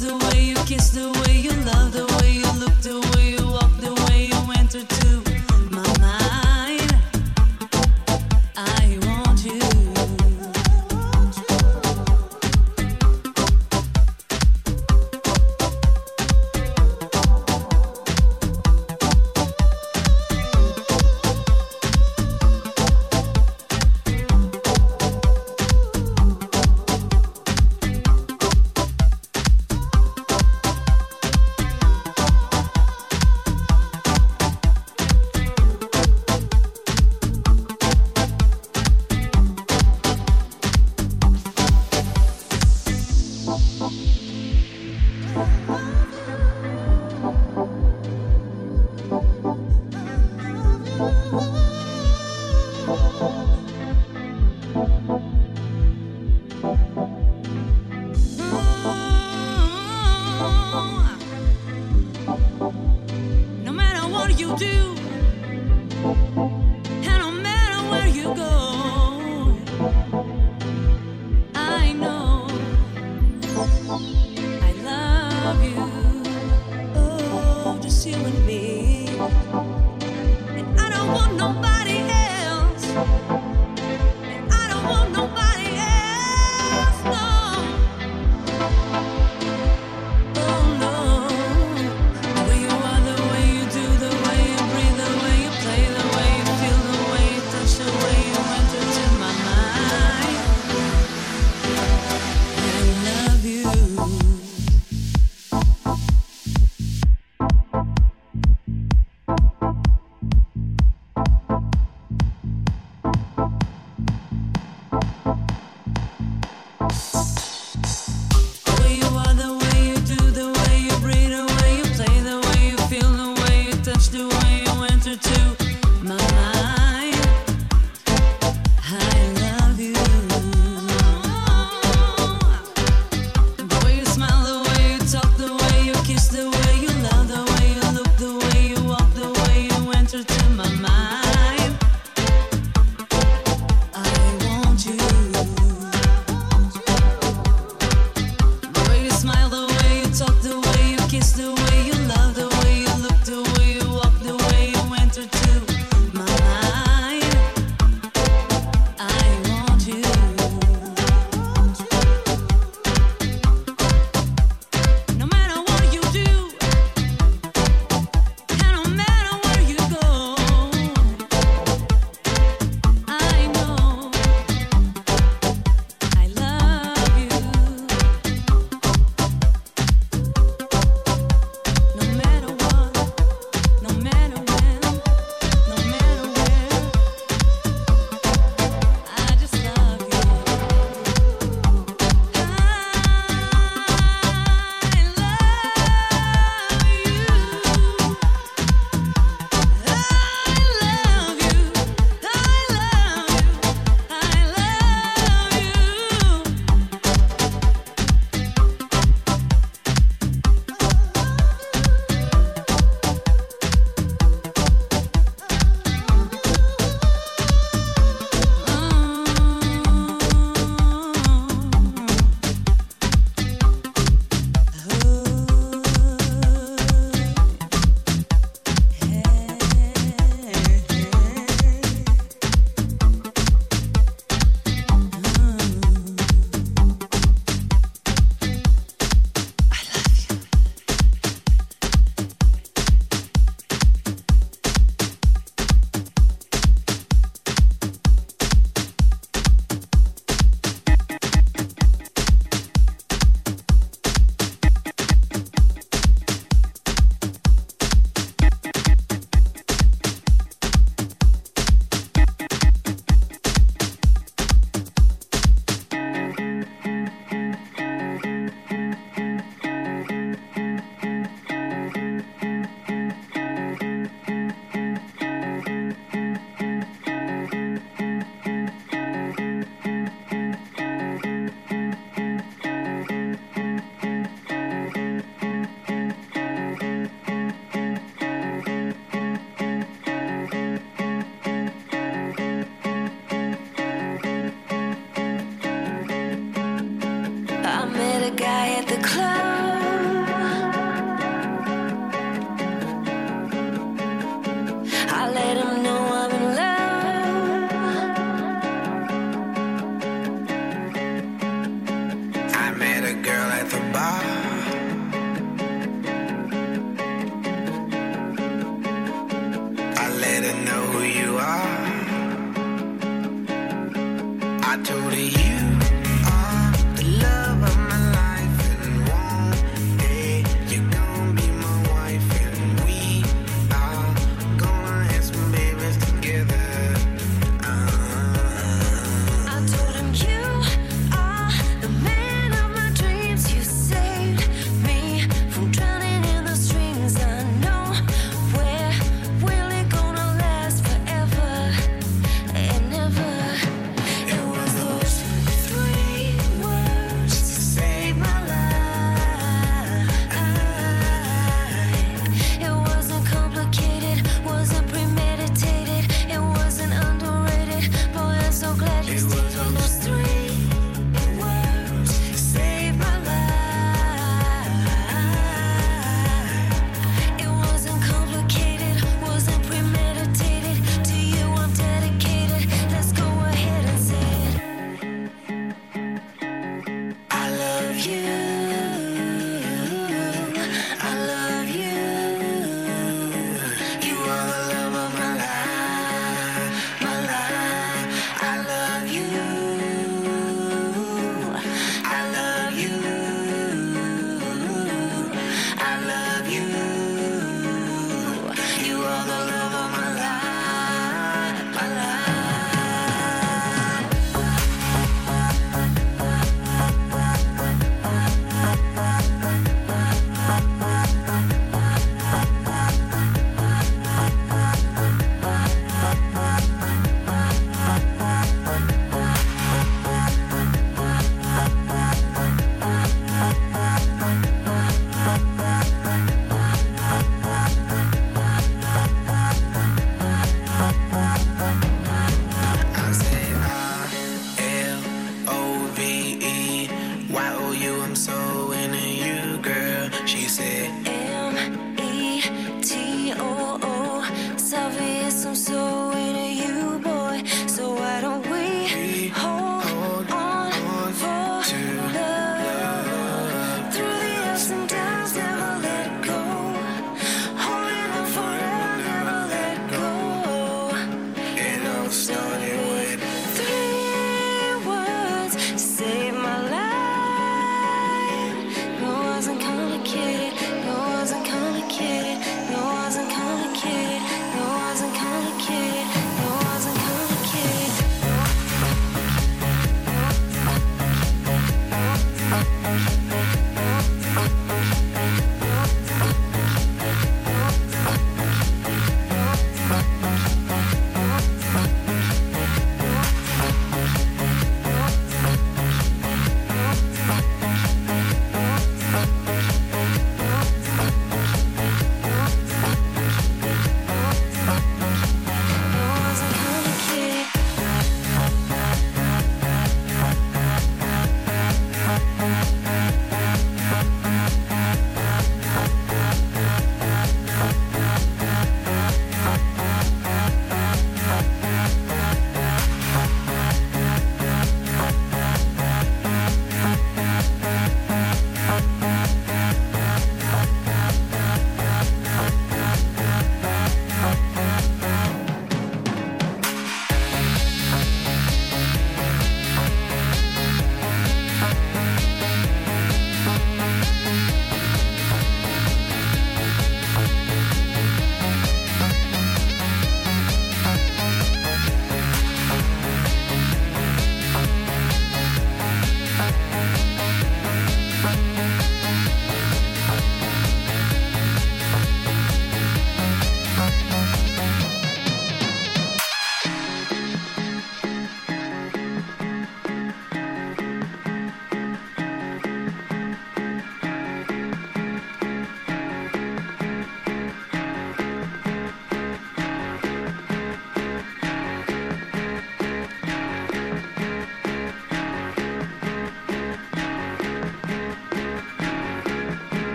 the way you kiss, the way you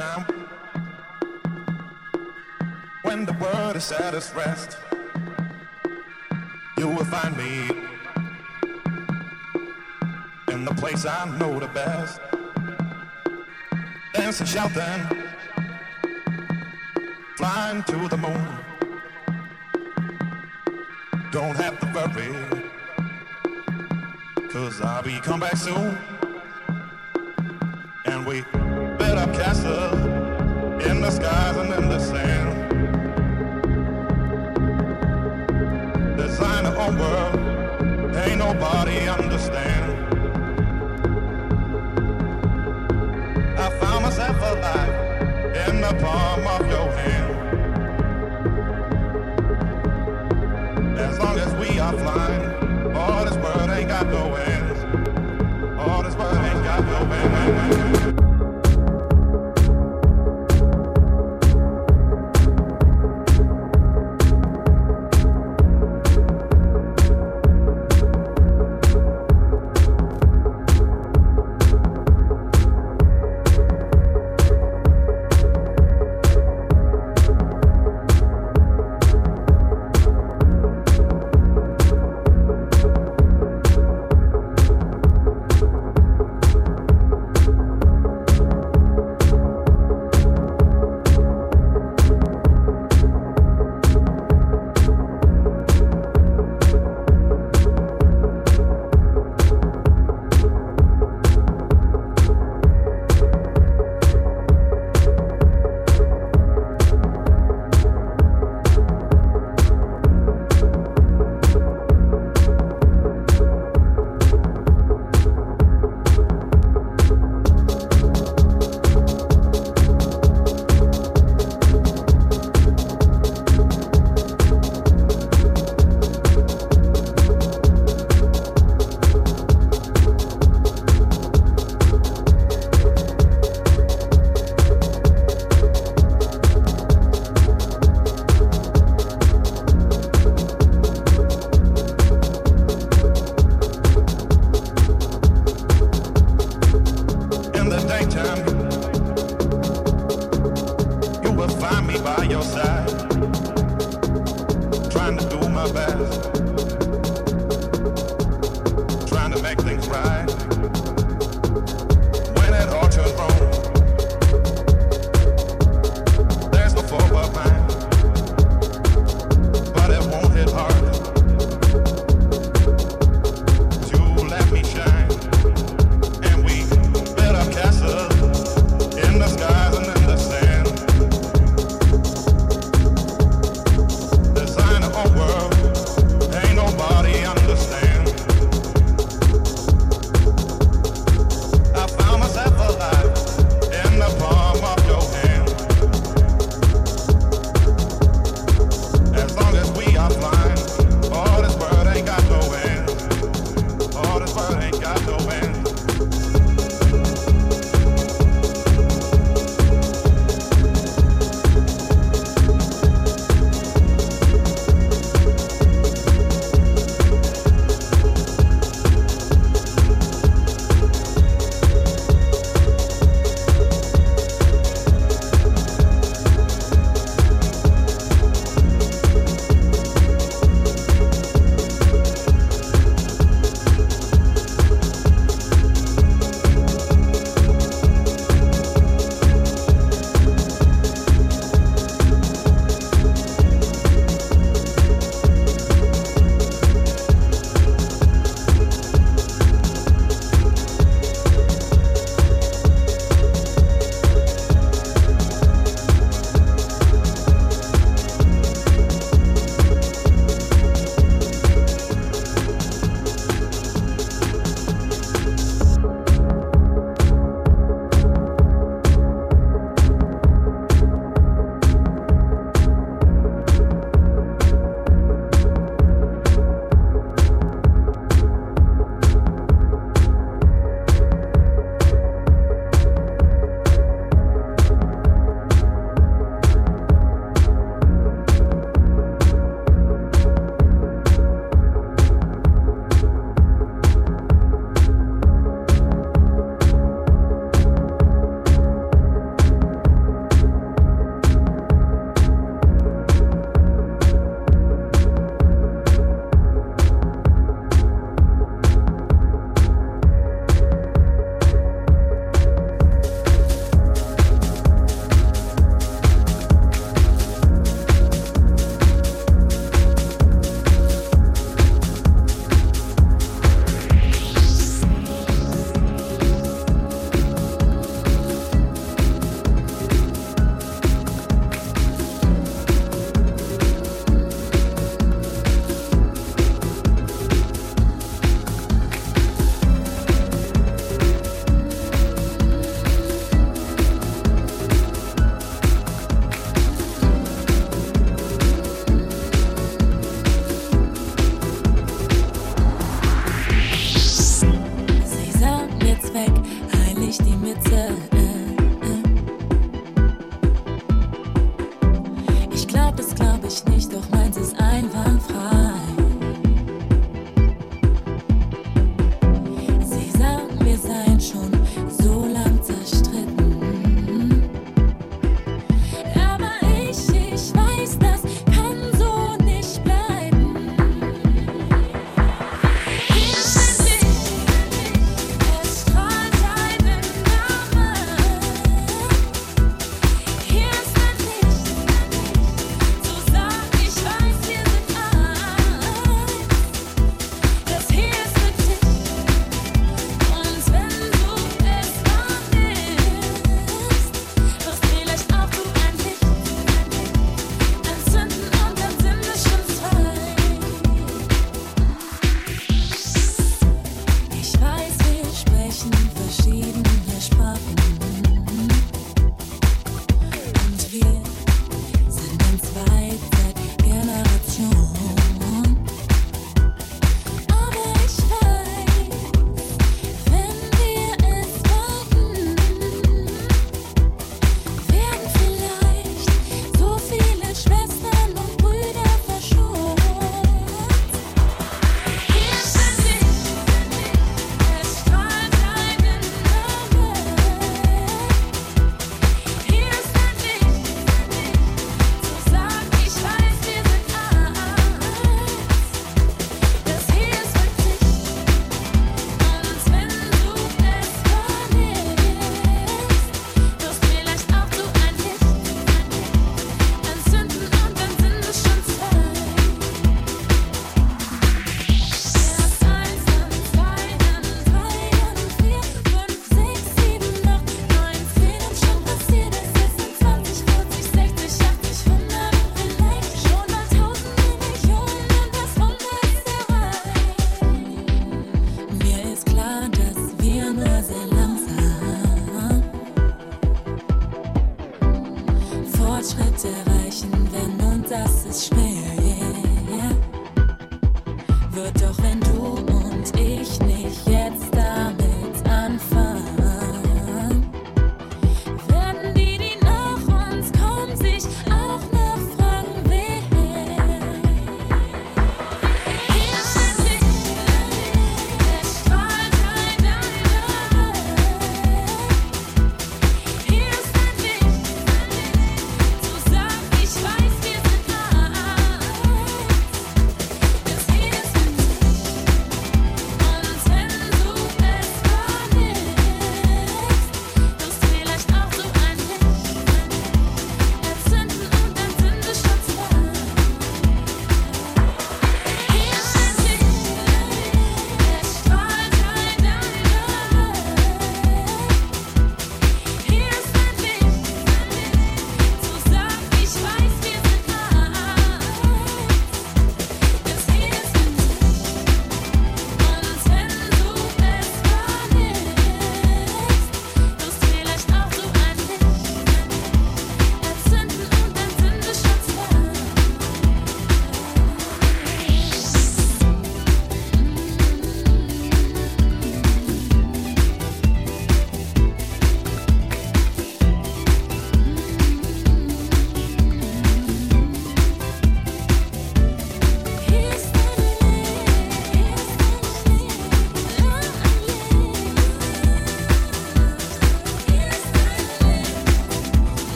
time when the world is at its rest. You will find me in the place I know the best, dancing, shouting.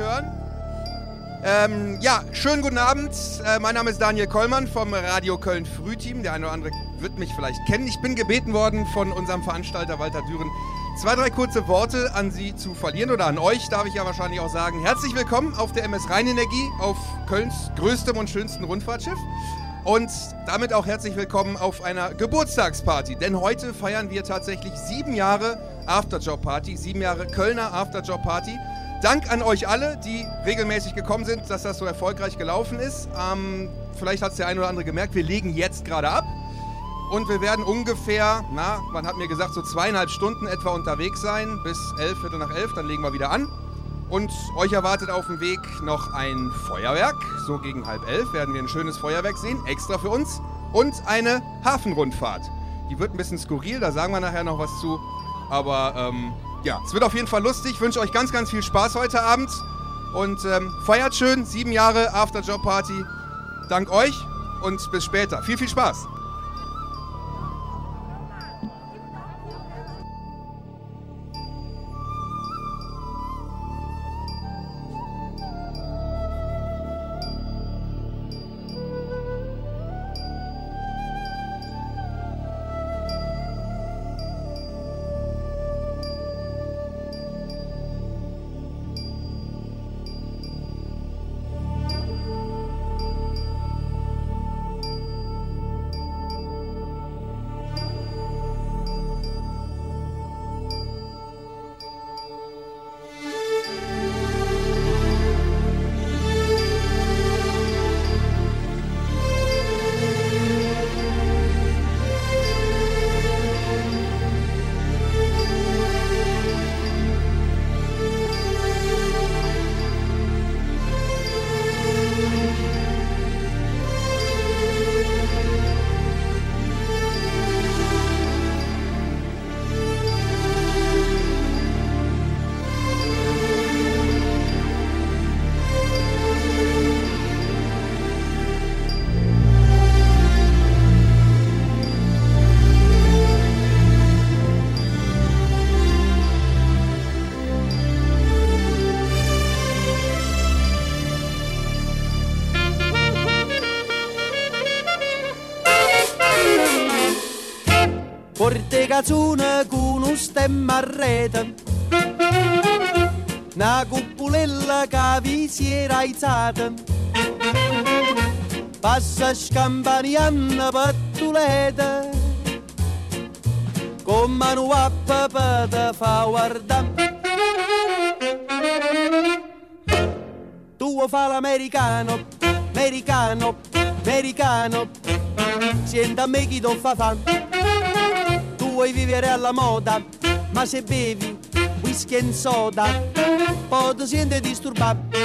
Hören. Ähm, ja, schönen guten Abend. Äh, mein Name ist Daniel Kollmann vom Radio Köln Frühteam. Der eine oder andere wird mich vielleicht kennen. Ich bin gebeten worden von unserem Veranstalter Walter Düren, zwei, drei kurze Worte an Sie zu verlieren oder an euch, darf ich ja wahrscheinlich auch sagen. Herzlich willkommen auf der MS Rheinenergie, auf Kölns größtem und schönstem Rundfahrtschiff. Und damit auch herzlich willkommen auf einer Geburtstagsparty. Denn heute feiern wir tatsächlich sieben Jahre Afterjob-Party, sieben Jahre Kölner Afterjob-Party. Dank an euch alle, die regelmäßig gekommen sind, dass das so erfolgreich gelaufen ist. Ähm, vielleicht hat es der eine oder andere gemerkt, wir legen jetzt gerade ab. Und wir werden ungefähr, na, man hat mir gesagt, so zweieinhalb Stunden etwa unterwegs sein, bis elf, Viertel nach elf, dann legen wir wieder an. Und euch erwartet auf dem Weg noch ein Feuerwerk. So gegen halb elf werden wir ein schönes Feuerwerk sehen, extra für uns. Und eine Hafenrundfahrt. Die wird ein bisschen skurril, da sagen wir nachher noch was zu. Aber ähm, ja, es wird auf jeden Fall lustig. Ich wünsche euch ganz, ganz viel Spaß heute Abend. Und ähm, feiert schön, sieben Jahre Afterjob-Party. Dank euch und bis später. Viel, viel Spaß. Cazzone con un stemma a rete. Una cuppulella che vi si era aizzata Passa scampanianna pattuleta Con mano a papà te fa guardare Tu fa l'americano, americano, americano. Senta a me chi ti fa tu vuoi vivere alla moda, ma se bevi whisky e soda, poi ti senti disturbato.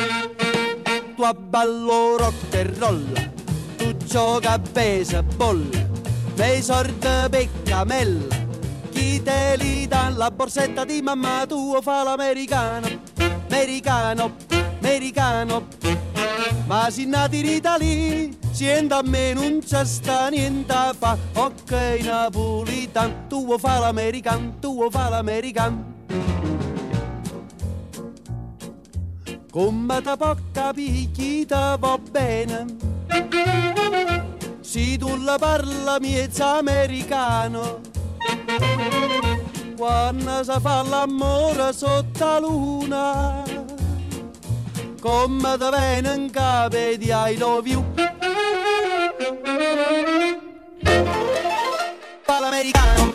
Tu abballo rock e roll, tu gioca a baseball, nei sordi peccamella, chi te li dà la borsetta di mamma tu fa l'americano, americano, americano. Ma si nati in Italia, siendo a me non c'è sta niente fa. Ok, napolitan, tu vuoi fare l'american, tu vuoi fare l'american. Come può capire te va bene? Se tu la parla miezza americano, quando si fa l'amore sotto la luna, come te viene in capo di I love you. Parla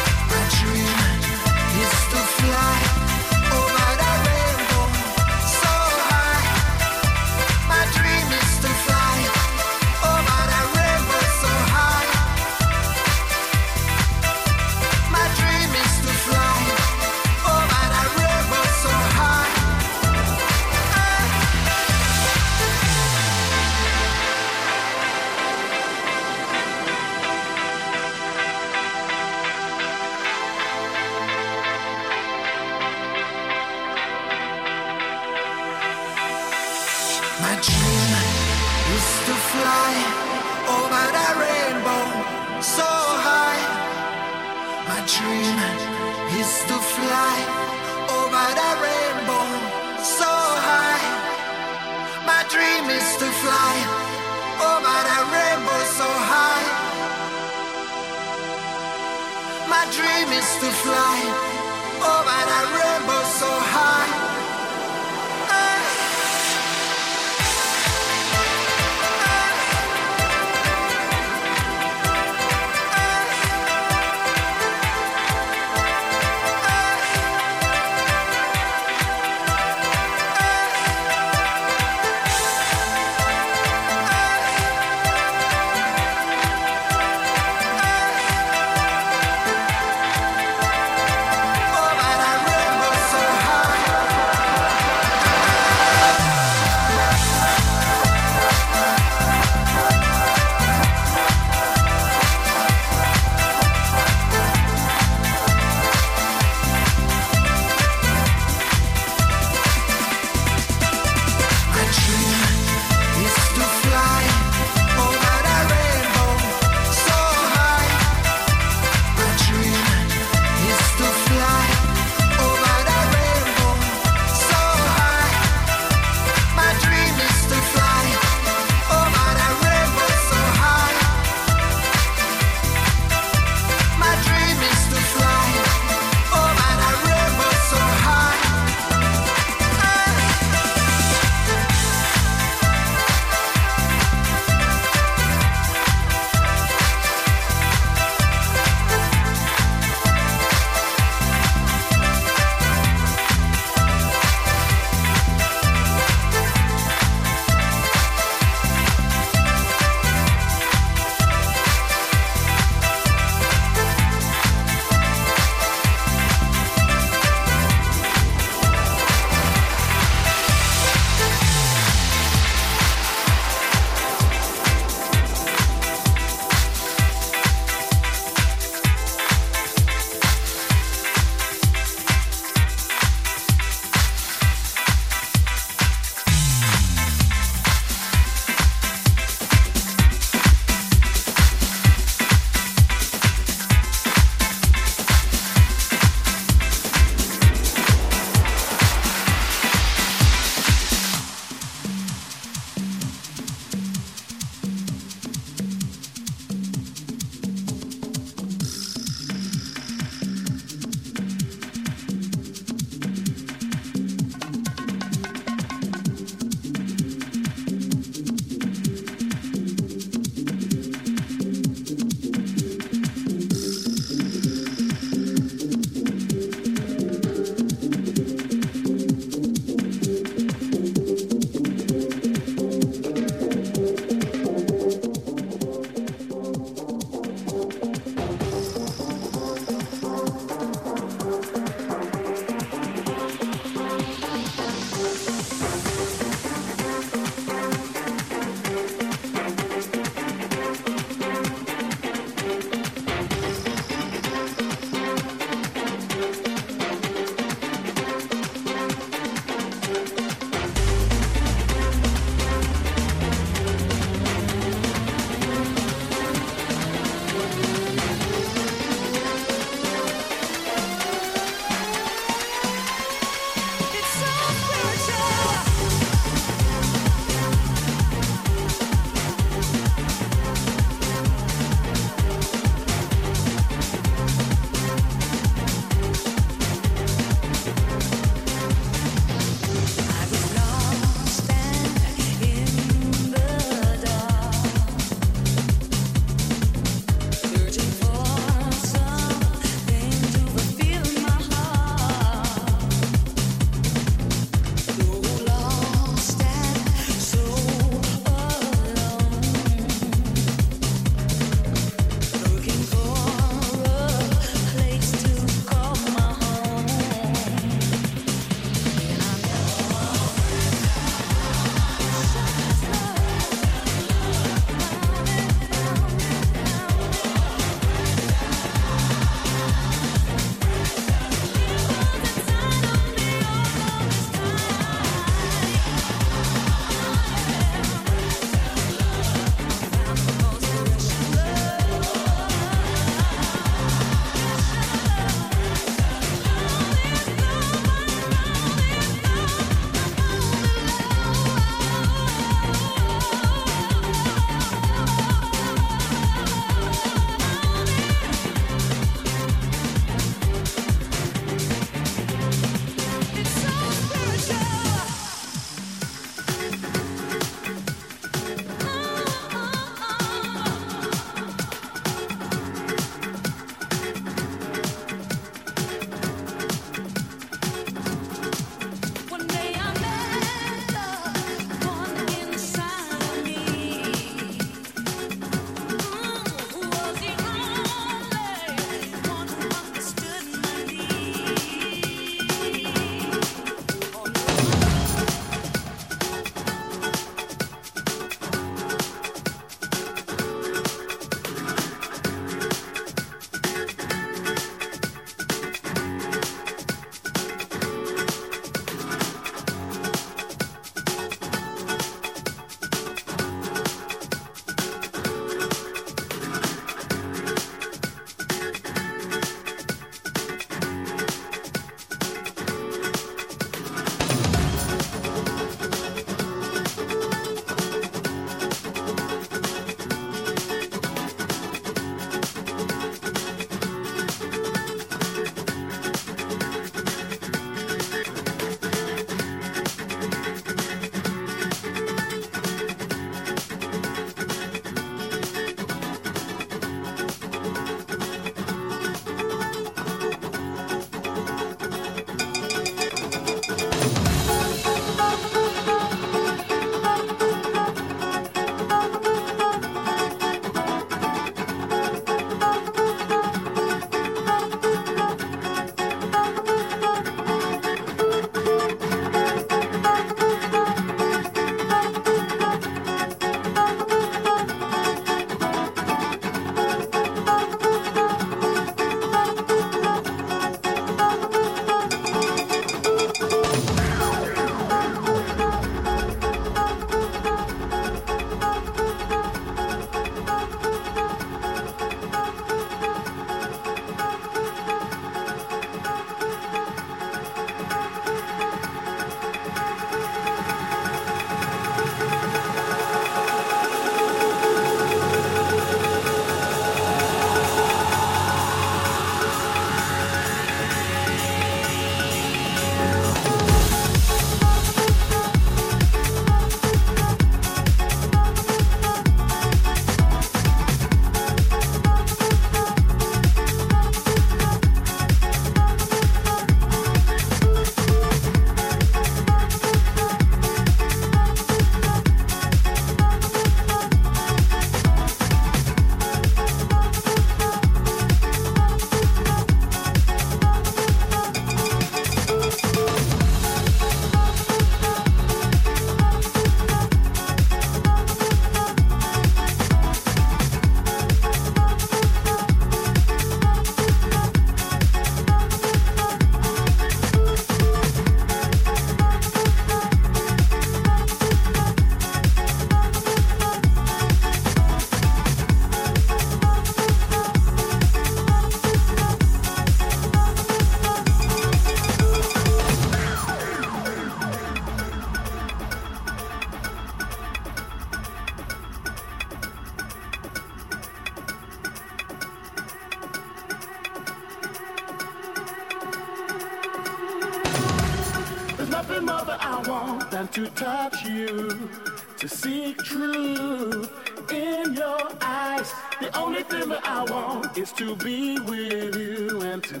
touch you, to seek truth in your eyes. The only thing that I want is to be with you and to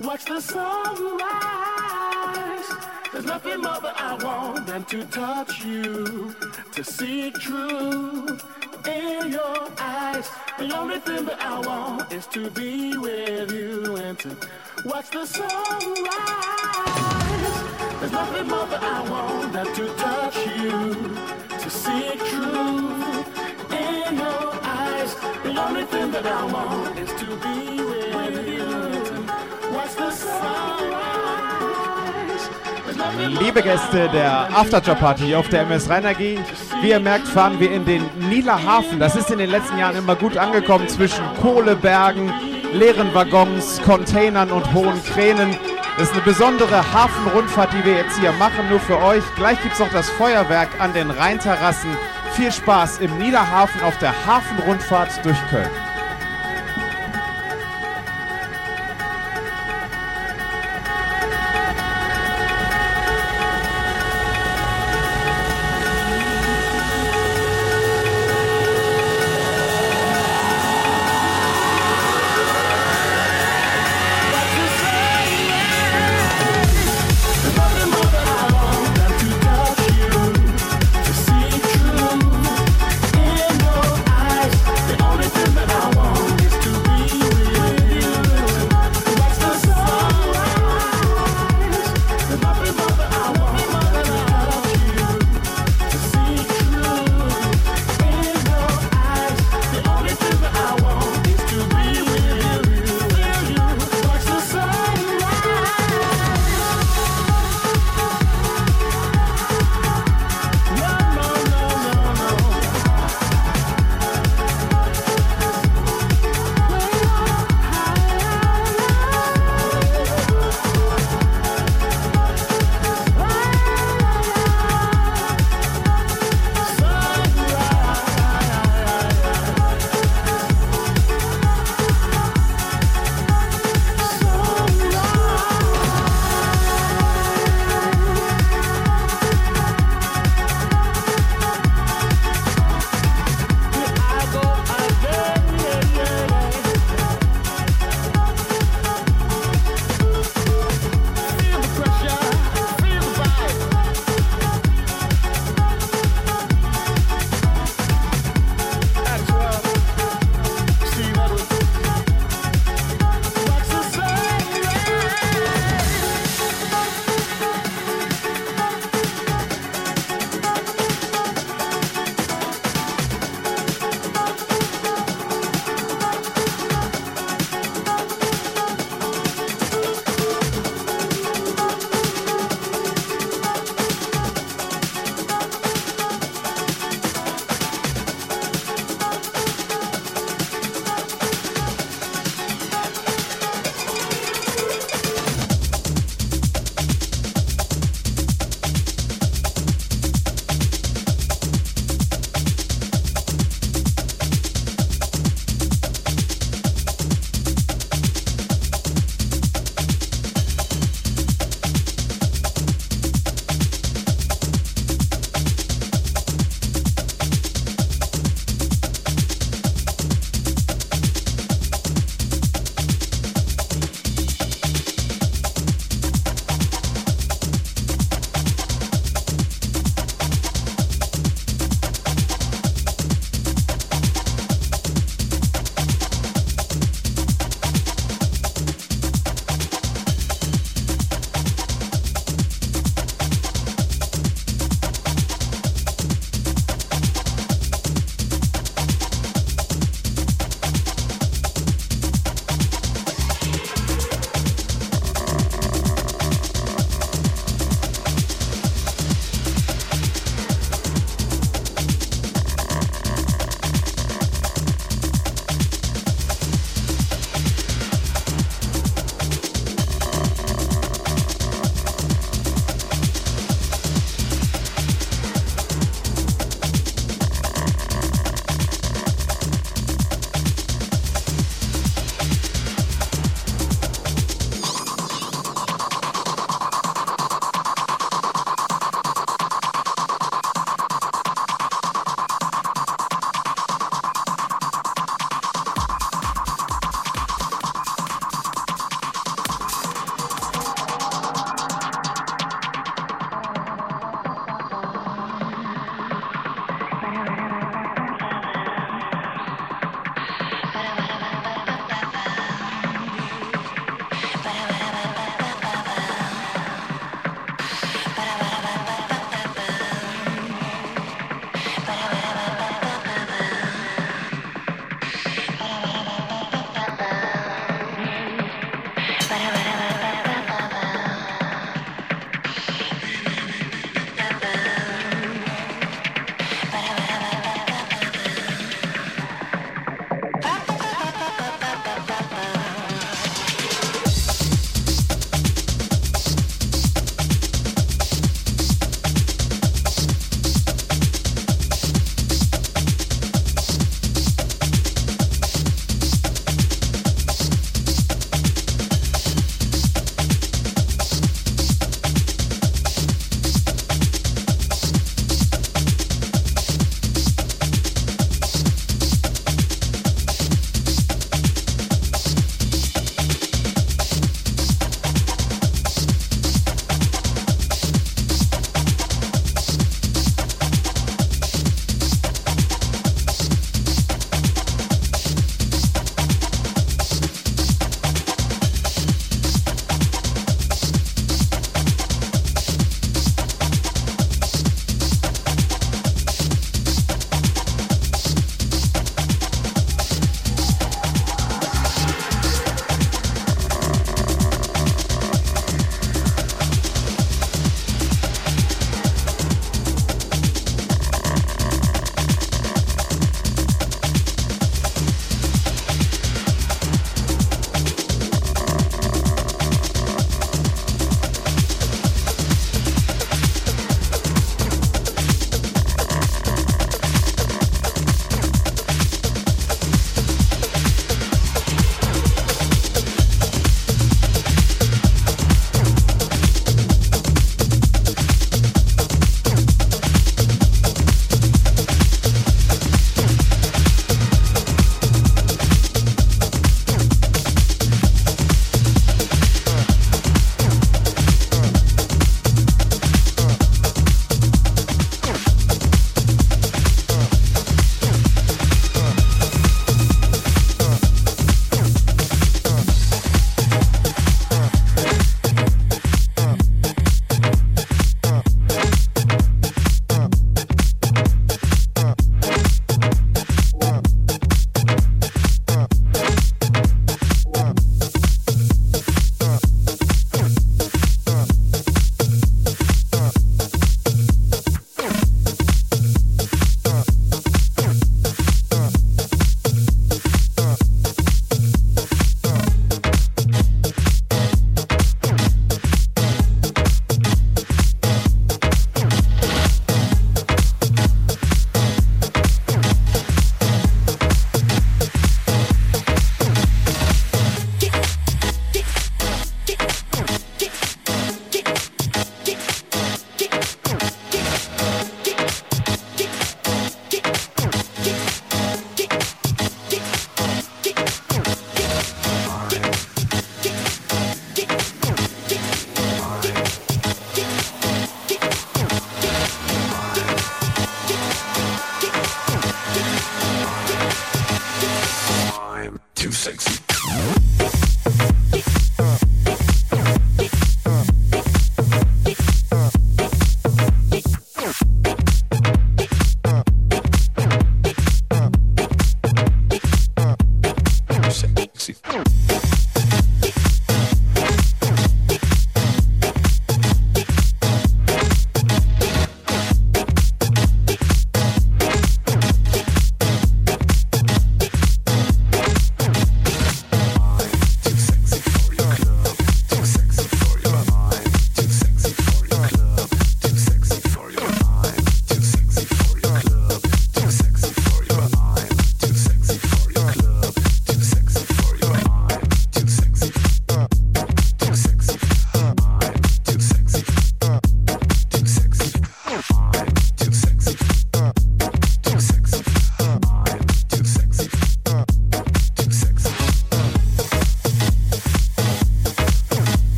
watch the sunrise. There's nothing more that I want than to touch you, to seek truth in your eyes. The only thing that I want is to be with you and to watch the sunrise. There's nothing more that I want than to touch you, to seek truth in your eyes. The only thing that I want is to be with you watch the sunrise. Liebe Gäste der Afterjob-Party auf der MS Rhein AG, wie ihr merkt, fahren wir in den Nieler Hafen. Das ist in den letzten Jahren immer gut angekommen zwischen Kohlebergen, leeren Waggons, Containern und hohen Kränen. Das ist eine besondere Hafenrundfahrt, die wir jetzt hier machen, nur für euch. Gleich gibt es noch das Feuerwerk an den Rheinterrassen. Viel Spaß im Niederhafen auf der Hafenrundfahrt durch Köln.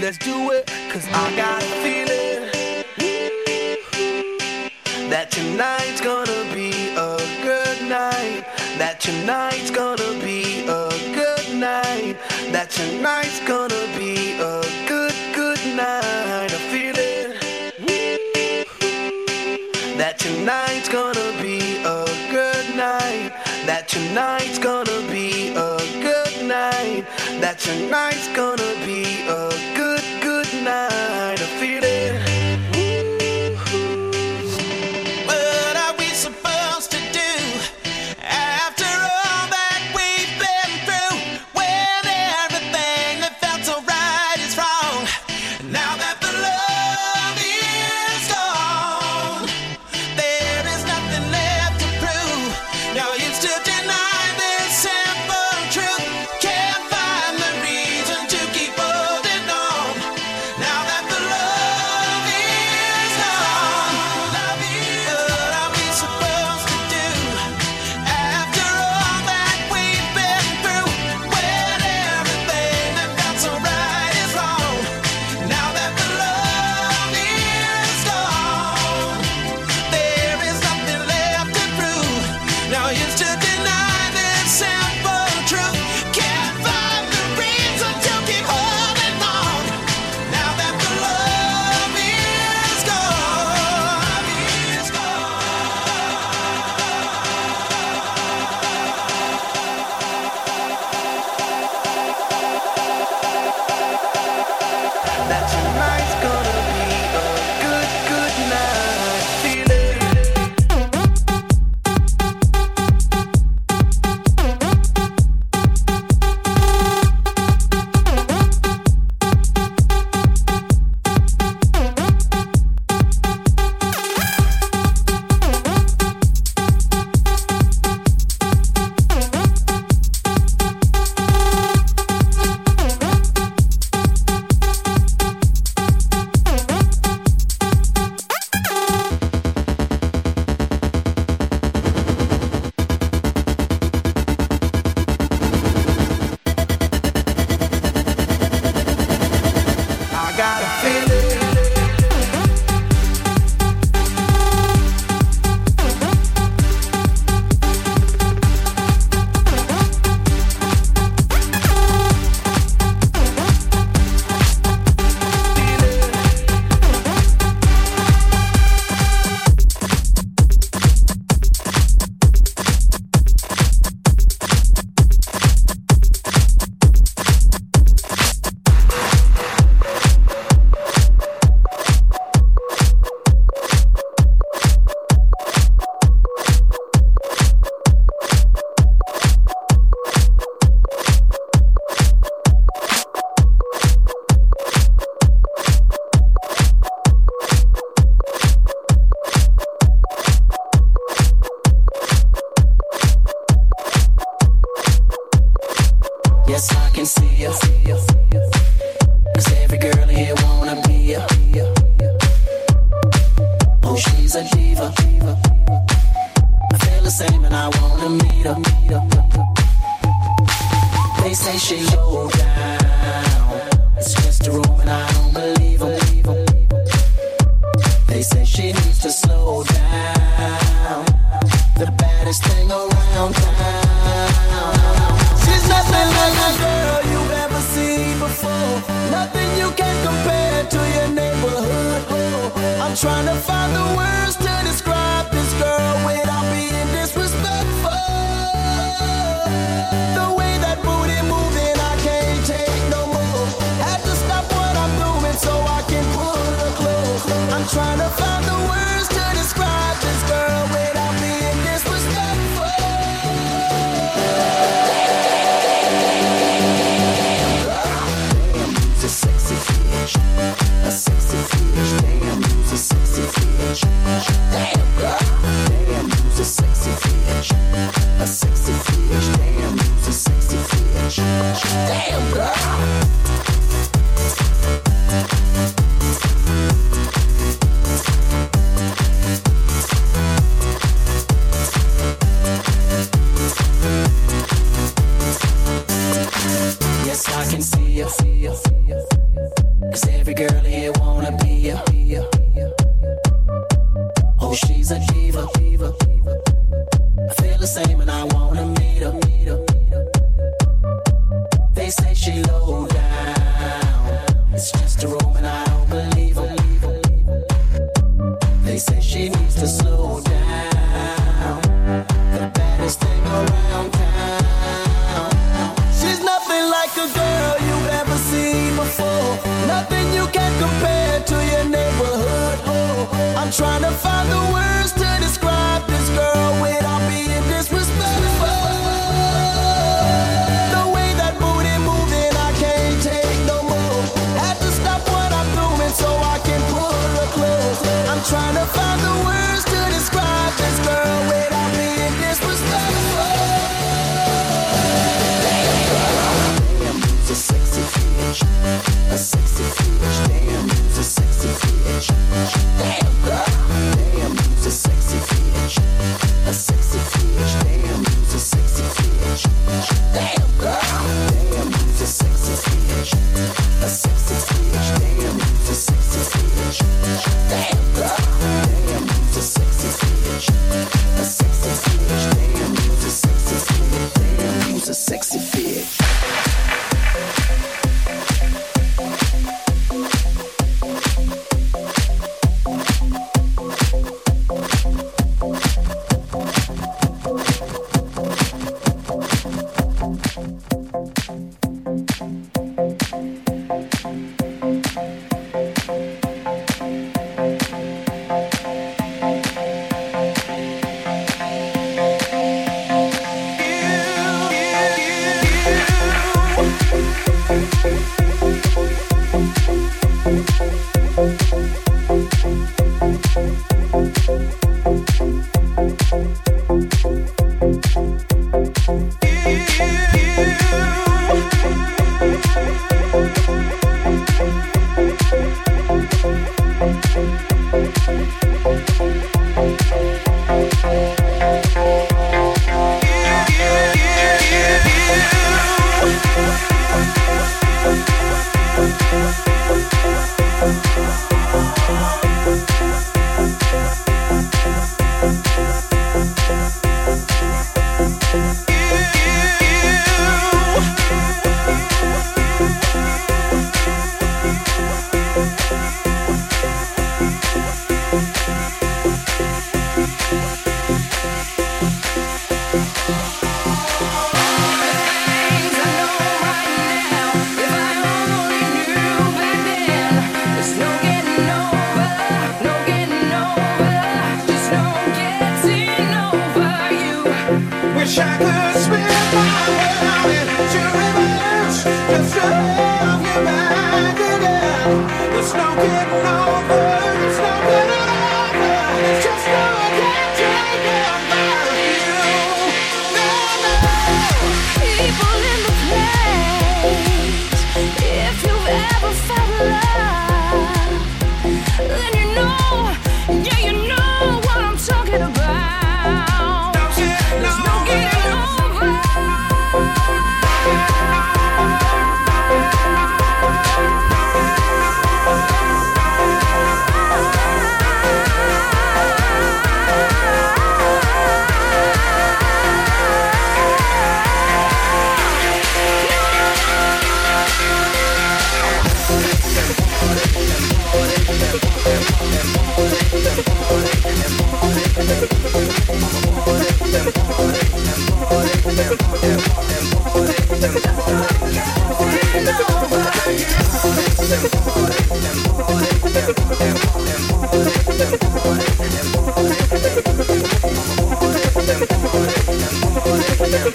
Let's do it, cause I got a feeling that tonight's gonna be a good night. That tonight's gonna be a good night. That tonight's gonna be a good, good night. I feel it. That tonight's gonna be a good night. That tonight's gonna be a good night. That tonight's gonna be a find the way.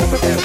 Yeah.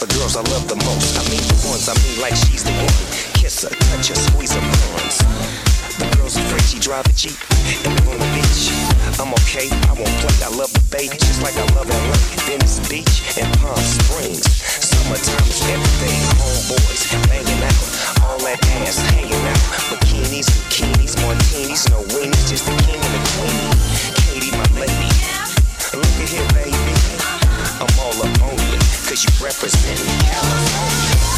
the girls I love the most. I mean the ones I mean like she's the one. Kiss her, touch her, squeeze her buns. The girl's afraid she drive a jeep and live on the beach. I'm okay, I won't play. I love the bay just like I love LA, Venice Beach and Palm Springs. Summertime is everything. Homeboys banging out, all that ass hanging out. Bikinis, bikinis, martinis, no wings, just the king and the queen. Katy, my lady, look at here, baby. I'm all up on you. Cause you represent California.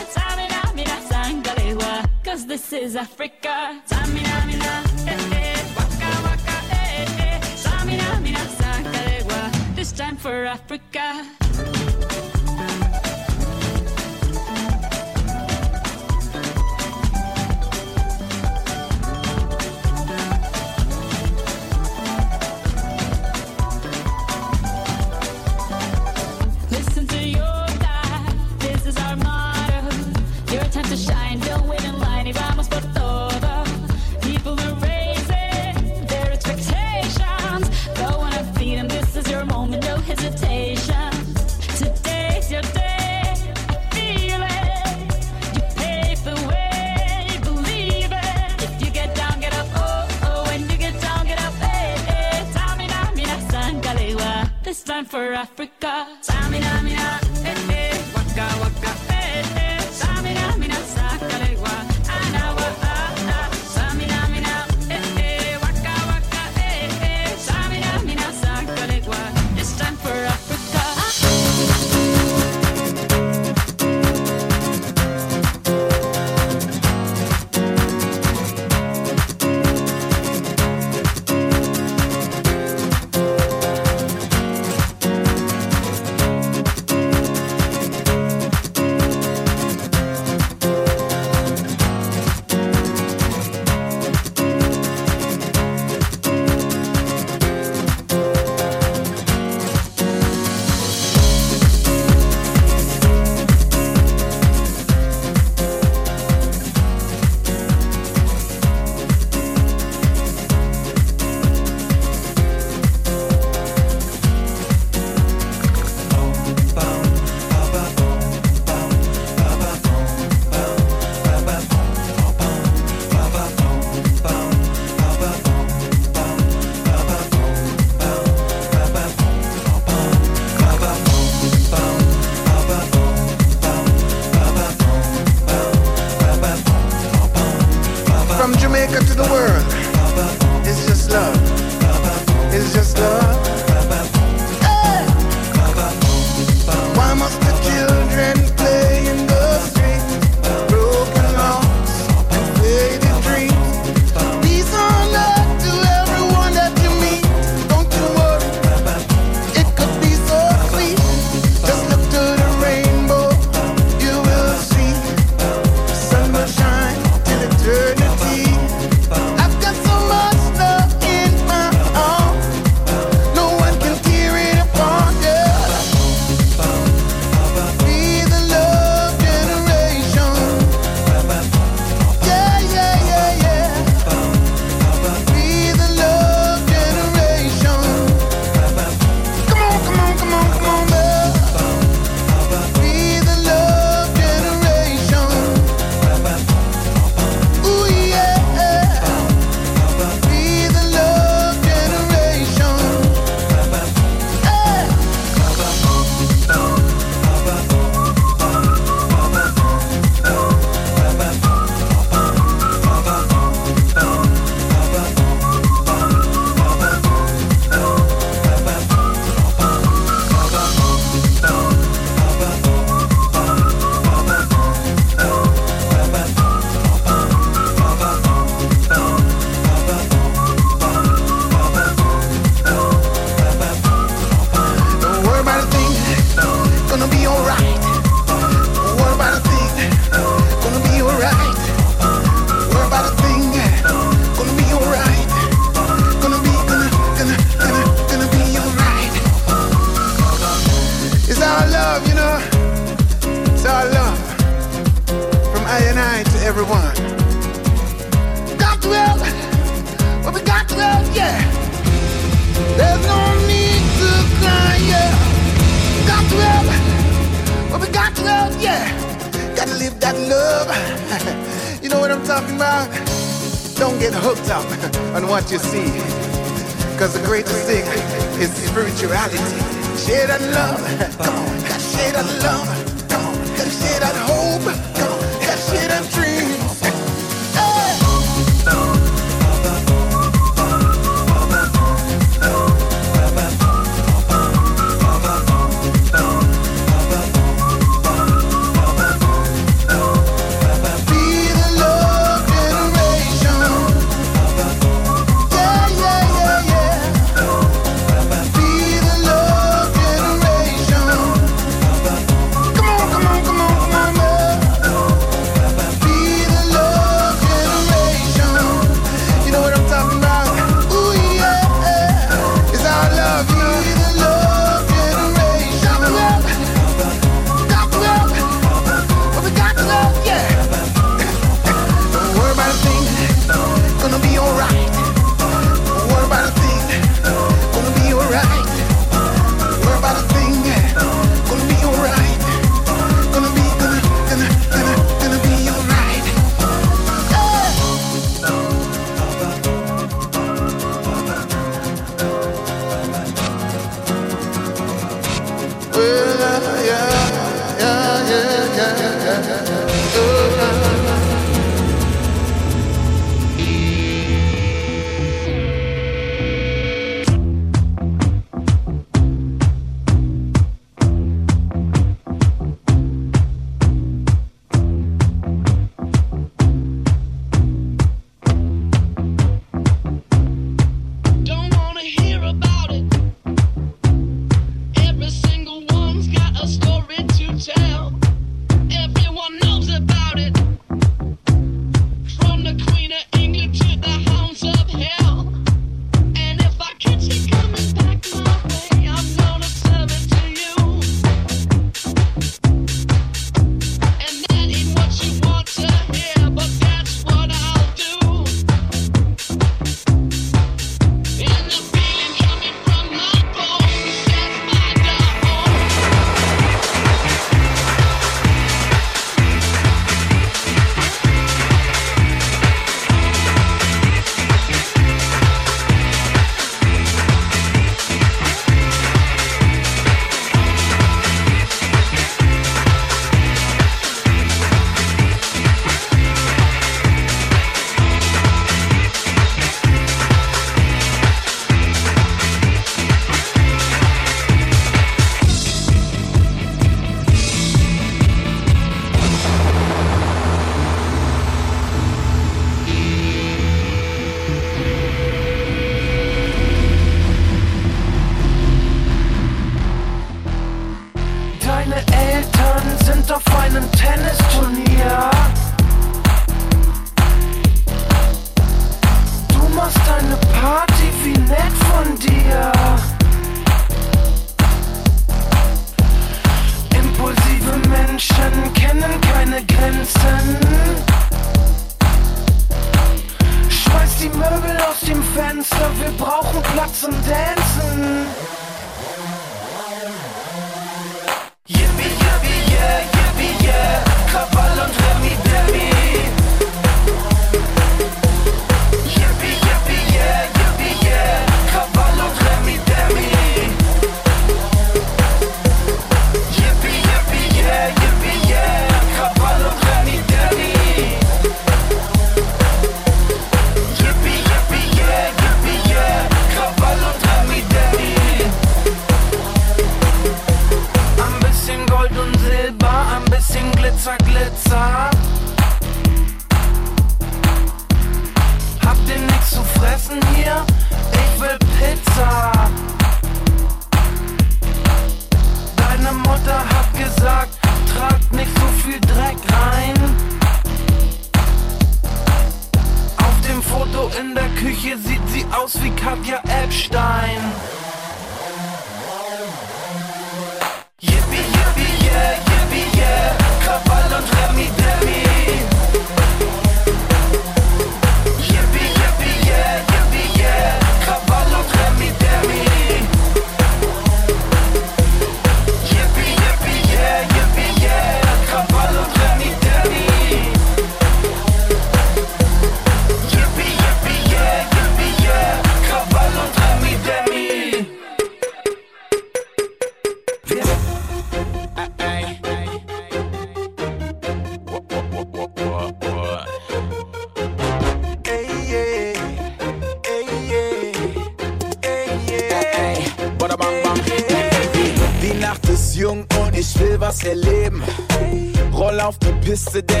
Auf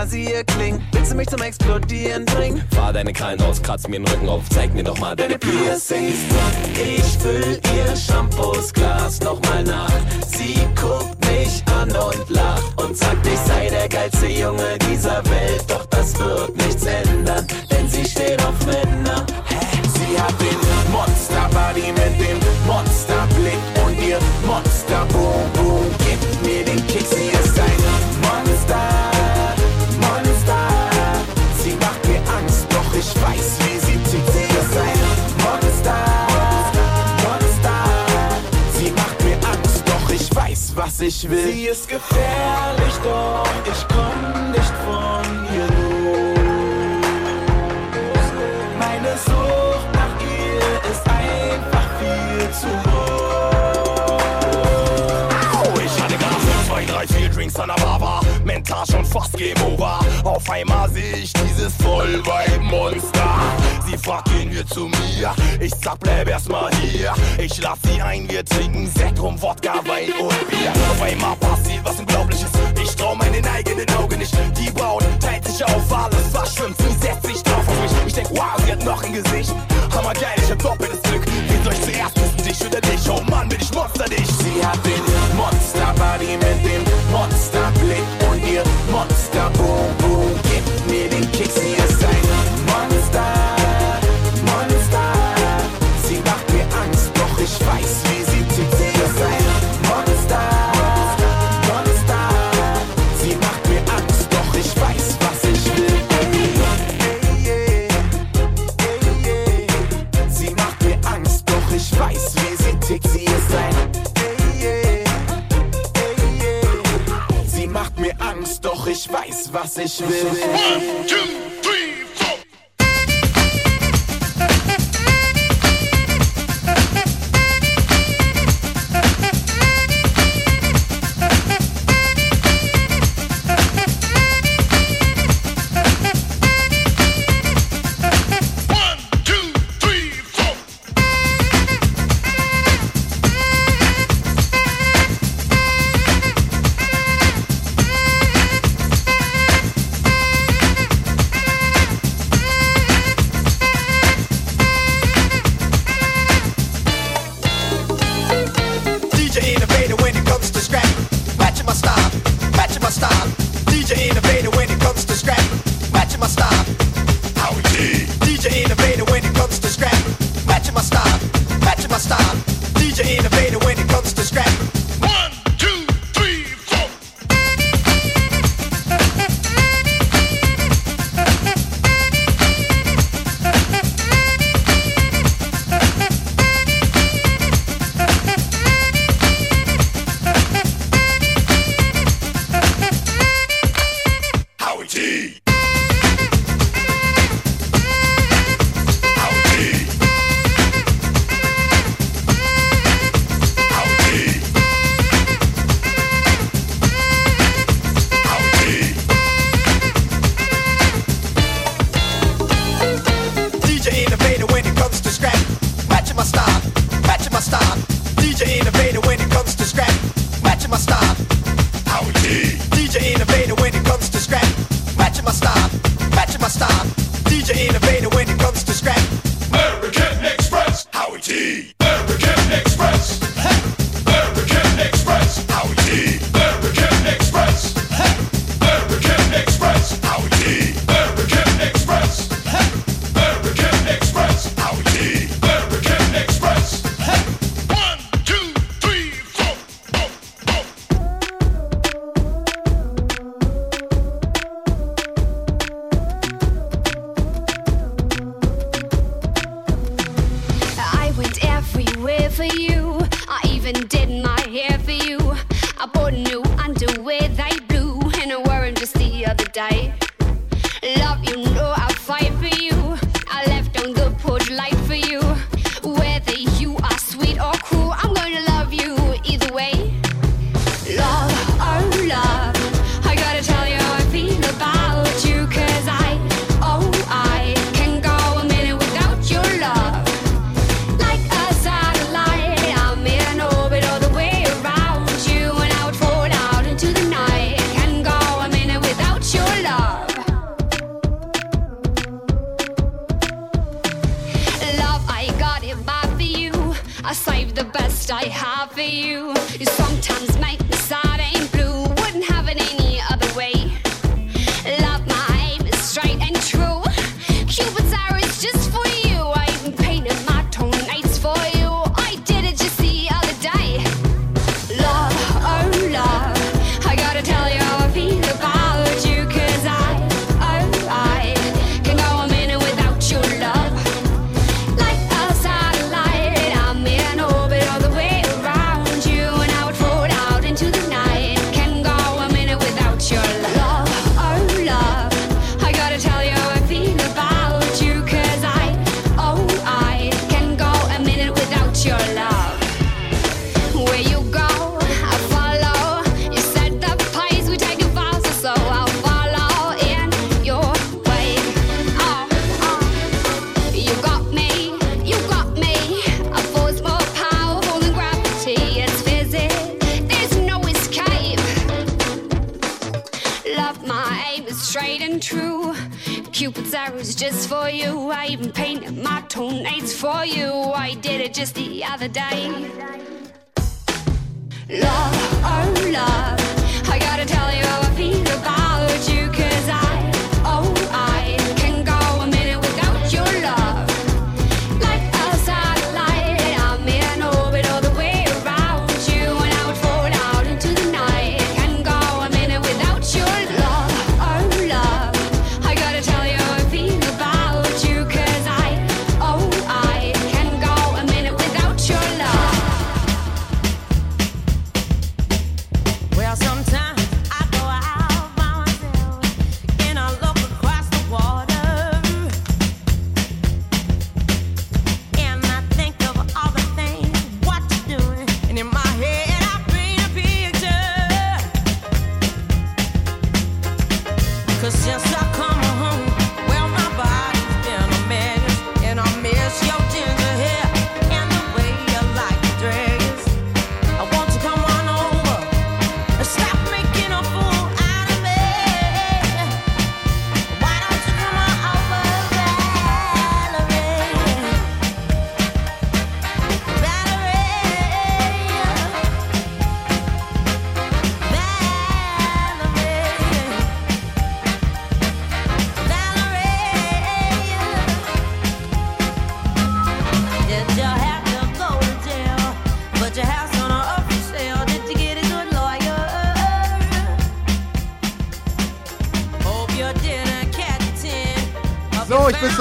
Wie Rasierklingen. Willst du mich zum Explodieren bringen? Fahr deine Krallen aus, kratz mir den Rücken auf, zeig mir doch mal deine Piercings. Ich füll ihr Shampoosglas nochmal nach. Sie guckt mich an und lacht und sagt, ich sei der geilste Junge dieser Welt. Doch das wird nichts ändern, denn sie steht auf Männer. Sie hat den Monster-Body mit was ich will. Sie ist gefährlich, doch ich komm nicht von ihr los. Meine Sucht nach ihr ist einfach viel zu Au, ich hatte gerade schon zwei, drei, vier Drinks an der Bar, mental schon fast Game Over. Auf einmal sehe ich dieses Vollweib-Monster. Sie fragt, gehen wir zu mir? Ich sag, bleib erstmal hier. Ich lass ein, wir trinken Sekt, rum, Wodka, Wein und Bier. Auf einmal passiert was Unglaubliches. Ich trau meinen eigenen Augen nicht. Die Braut teilt sich auf alles, was schwimmt. Sie setzt sich drauf auf mich. Ich denk, wow, sie hat noch ein Gesicht. Hammergeil, ich hab doppeltes Glück. Soll ich zuerst wissen, dich oder dich? Oh Mann, bin ich Monster dich. Sie hat den weiß,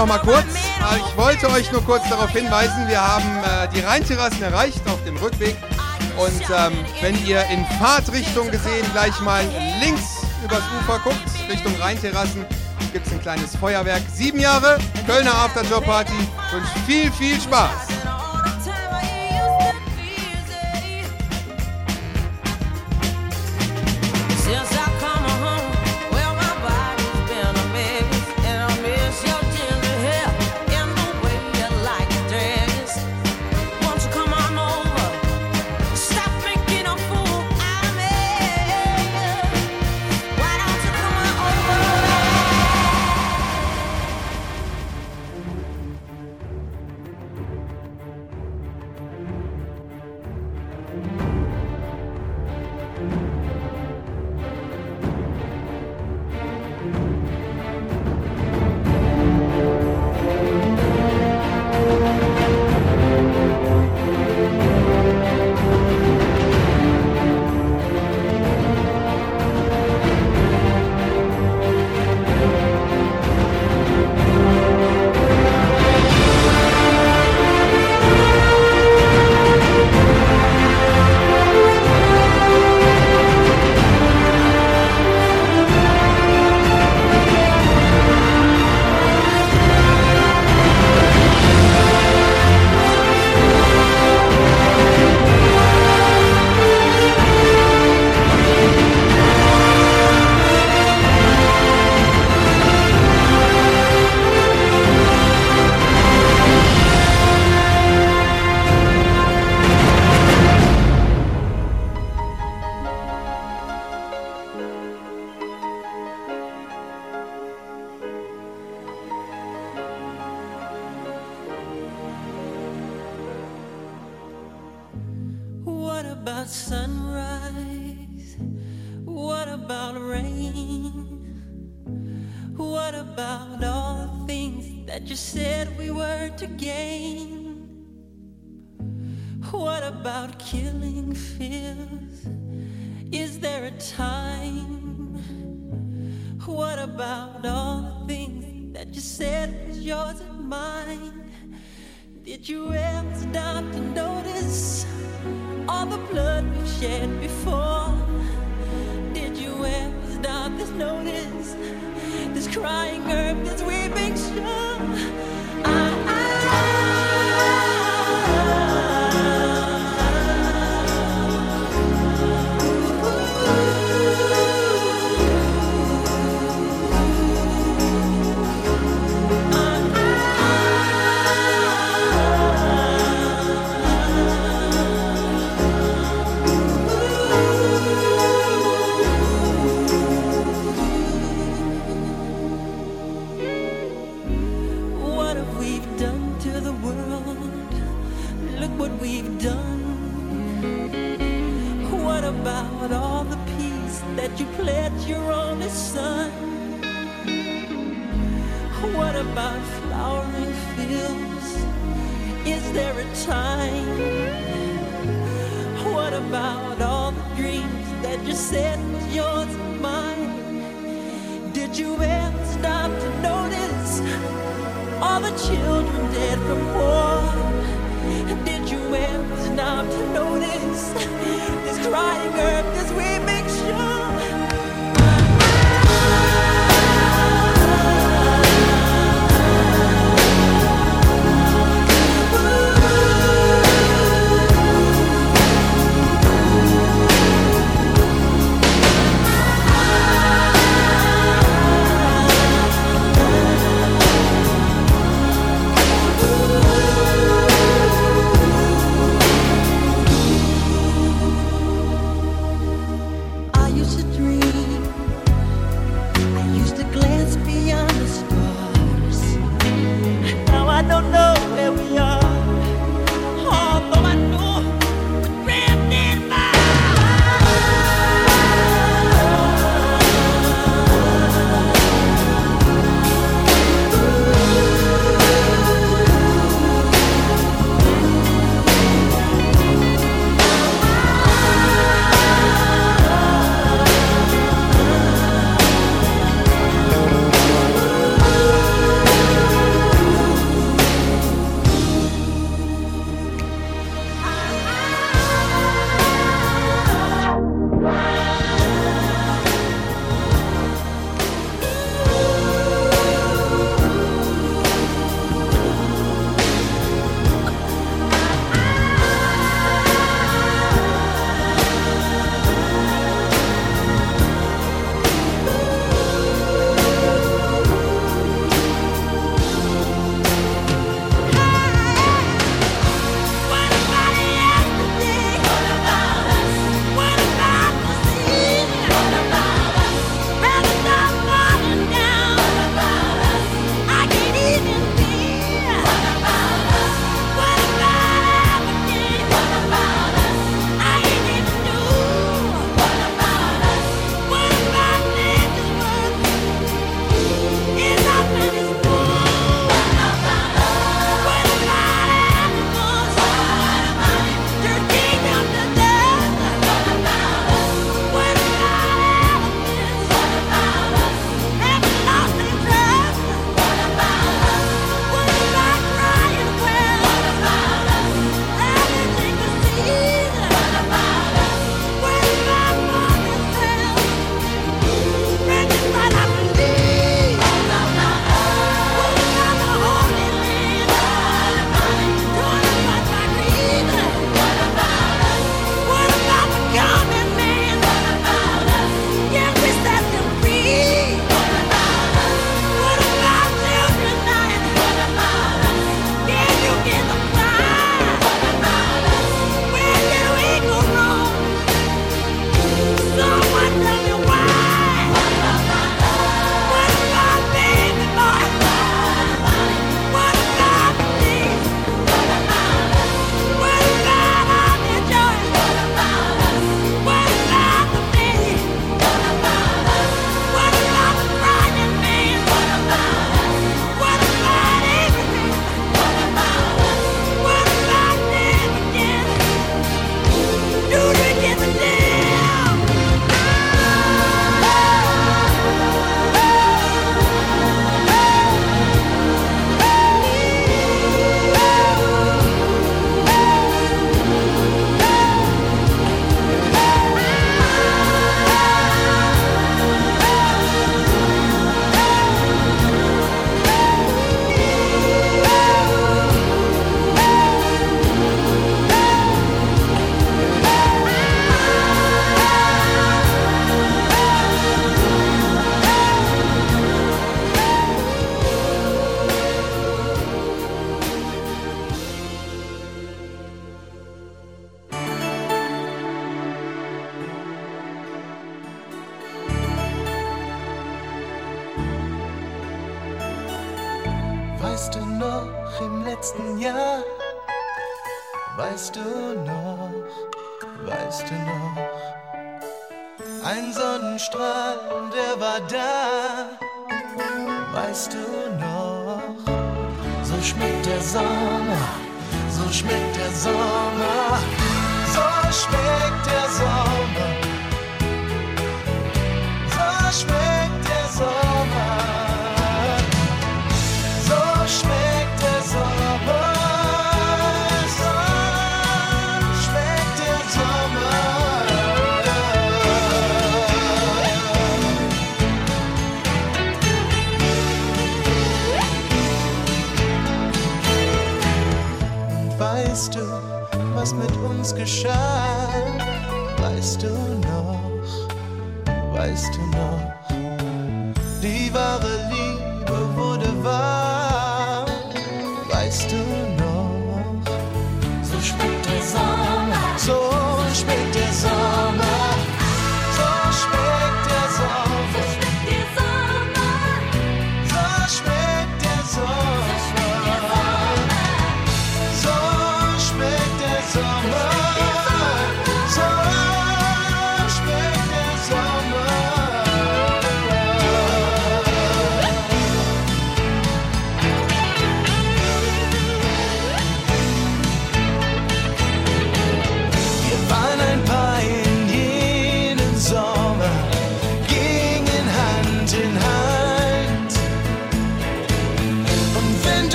noch mal kurz. Äh, ich wollte euch nur kurz darauf hinweisen, wir haben äh, die Rheinterrassen erreicht auf dem Rückweg. Und ähm, wenn ihr in Fahrtrichtung gesehen gleich mal links übers Ufer guckt, Richtung Rheinterrassen, gibt es ein kleines Feuerwerk. Sieben Jahre Kölner Afterjob Party. Und viel, viel Spaß.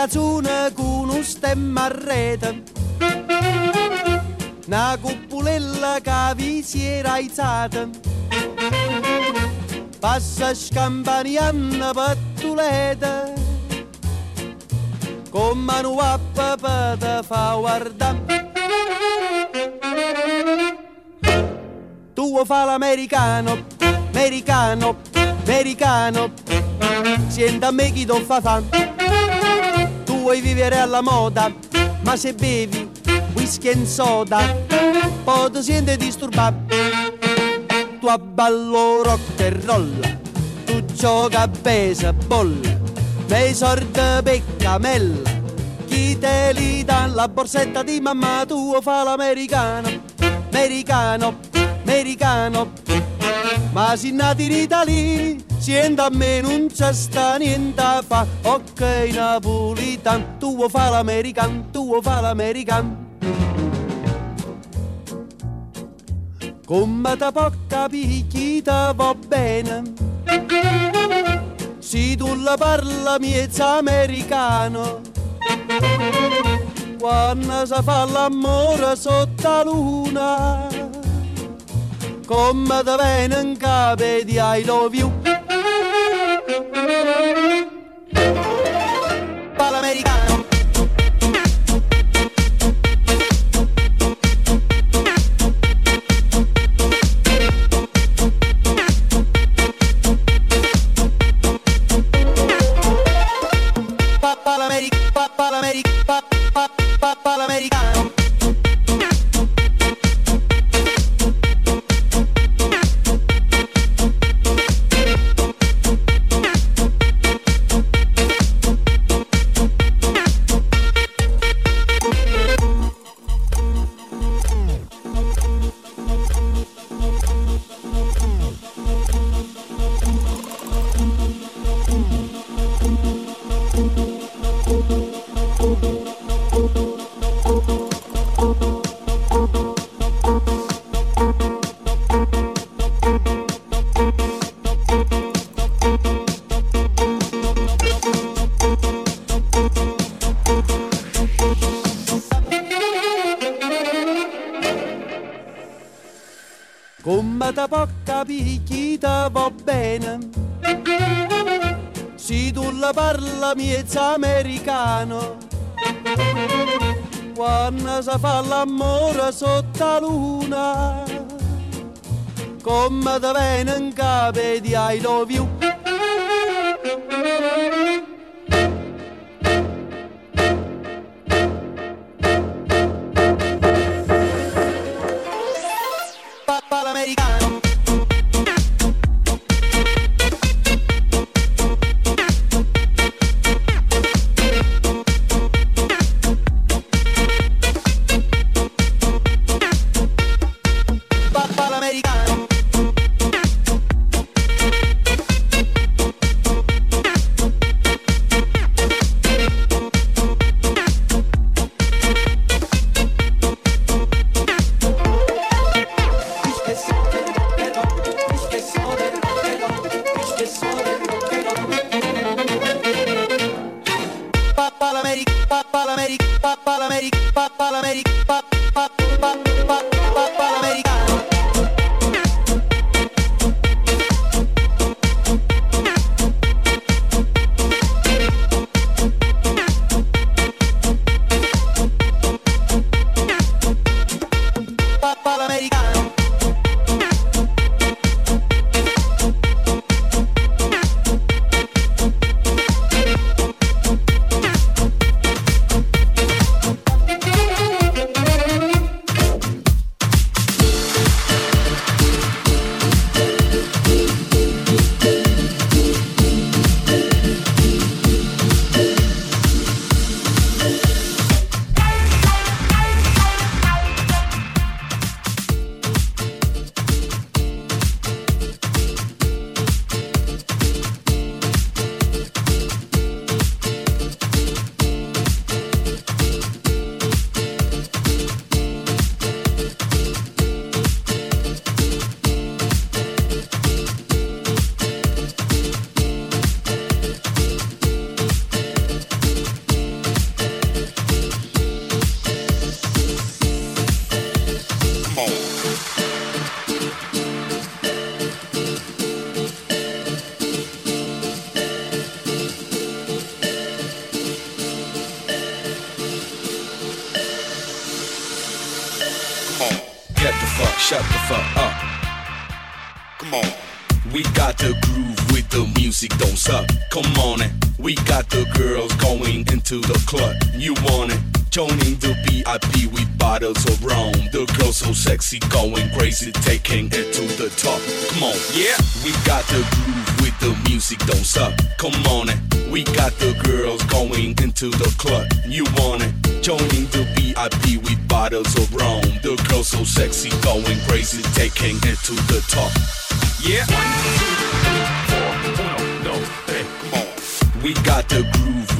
Cazzone con un stemma a rete. Una cupulella che vi si era aizzata. Passa scampanianna pattuleta Con mano a papà fa guardare Tu fa l'americano, americano, americano? Senta a me chi ti fa fan vuoi vivere alla moda Ma se bevi whisky e soda Poi ti senti disturbato Tu abballo rock and roll Tu gioca a baseball Nei sordi peccamella Chi te li dà la borsetta di mamma Tu fa l'americano Americano, americano. Ma se nati in Italia, sienta a me non c'è sta niente a fa. Ok, napolitan, tu fa l'american, tu fa l'american. Come capire chi te va bene? Se tu la parla miezza americano, quando si fa l'amore sotto la luna, come te viene in capo di I love you. Thank you. weinen gab, die I love going crazy, taking it to the top. Yeah. One, two, three, four, uno, dos, tres, four. We got the groove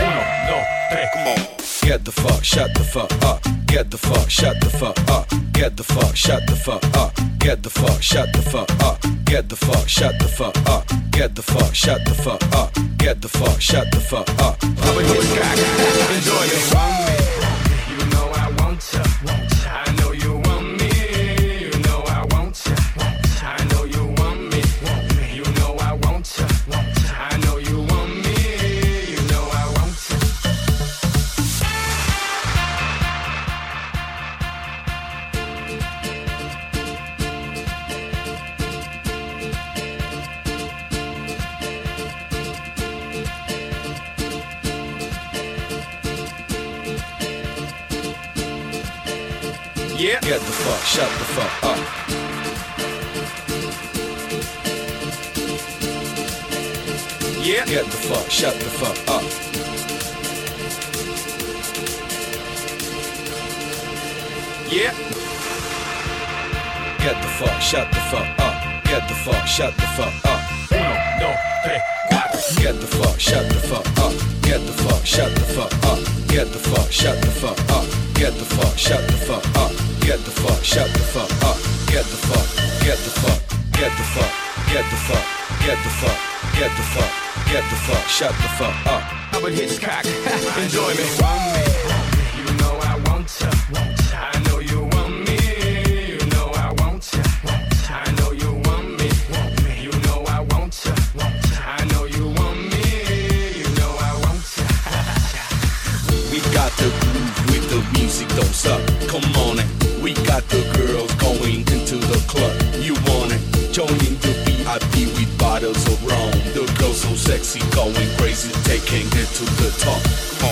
Uno, dos, tres, come. Get the fuck, shut the fuck up. Get the fuck, shut the fuck up. Get the fuck, shut the fuck up. Get the fuck, shut the fuck up. Get the fuck, shut the fuck up. Get the fuck, shut the fuck up. Get the fuck, shut the fuck up. Enjoy it. Yeah. Get the fuck, shut the fuck up. Yeah. Get the fuck, shut the fuck up. Yeah. Get the fuck, shut the fuck up. Get the fuck, shut the fuck up. Uno, dos, tres, cuatro. Get the fuck, shut the fuck up. Get the fuck, shut the fuck up. Get the fuck, shut the fuck up. Get the fuck, shut the fuck up. Get the fuck, shut the fuck up. Get the fuck, get the fuck, get the fuck, get the fuck, get the fuck, get the fuck, get the fuck, shut the fuck up. Albert Hitchcock, enjoy me. You know I want ya. I know you want me. You know I want ya. I know you want me. You know I want ya. I know you want me. You know I want ya. We got the groove with the music, don't suck. Come on, it. Got the girls going into the club. You want it? Joining the VIP with bottles of rum. The girls so sexy, going crazy, taking it to the top.